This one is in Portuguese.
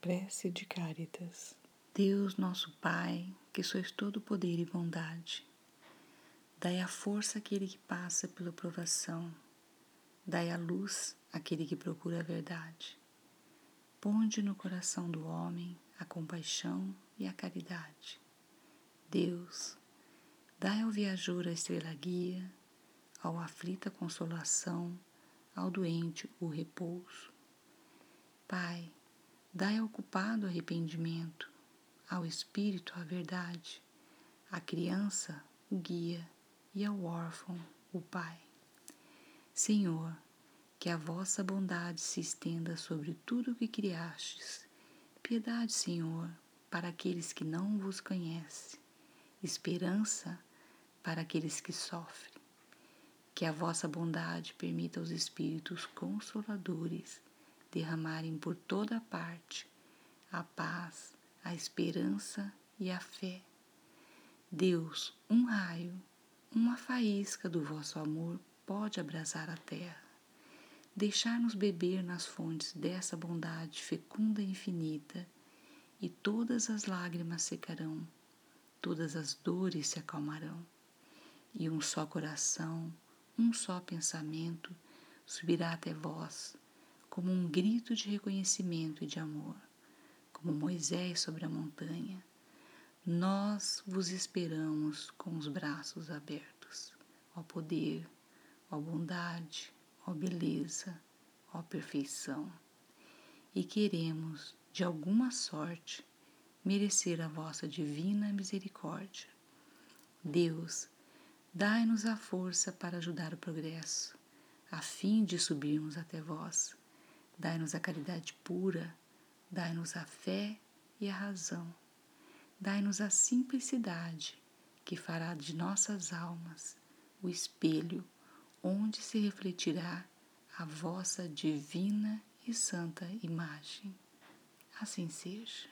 Prece de Cáritas. Deus, nosso Pai, que sois todo poder e bondade, dai a força àquele que passa pela provação, dai a luz àquele que procura a verdade. Ponde no coração do homem a compaixão e a caridade. Deus, dai ao viajor a estrela guia, ao aflito a consolação, ao doente o repouso. Pai, Dai ao culpado arrependimento, ao espírito a verdade, à criança o guia e ao órfão o pai. Senhor, que a vossa bondade se estenda sobre tudo o que criastes. Piedade, Senhor, para aqueles que não vos conhecem, esperança para aqueles que sofrem. Que a vossa bondade permita aos Espíritos Consoladores derramarem por toda parte a paz, a esperança e a fé. Deus, um raio, uma faísca do vosso amor pode abrasar a terra, deixar-nos beber nas fontes dessa bondade fecunda e infinita, e todas as lágrimas secarão, todas as dores se acalmarão, e um só coração, um só pensamento subirá até vós como um grito de reconhecimento e de amor, como Moisés sobre a montanha. Nós vos esperamos com os braços abertos, ó poder, ó bondade, ó beleza, ó perfeição. E queremos, de alguma sorte, merecer a vossa divina misericórdia. Deus, dai-nos a força para ajudar o progresso, a fim de subirmos até vós Dai-nos a caridade pura, dai-nos a fé e a razão. Dai-nos a simplicidade que fará de nossas almas o espelho onde se refletirá a vossa divina e santa imagem. Assim seja.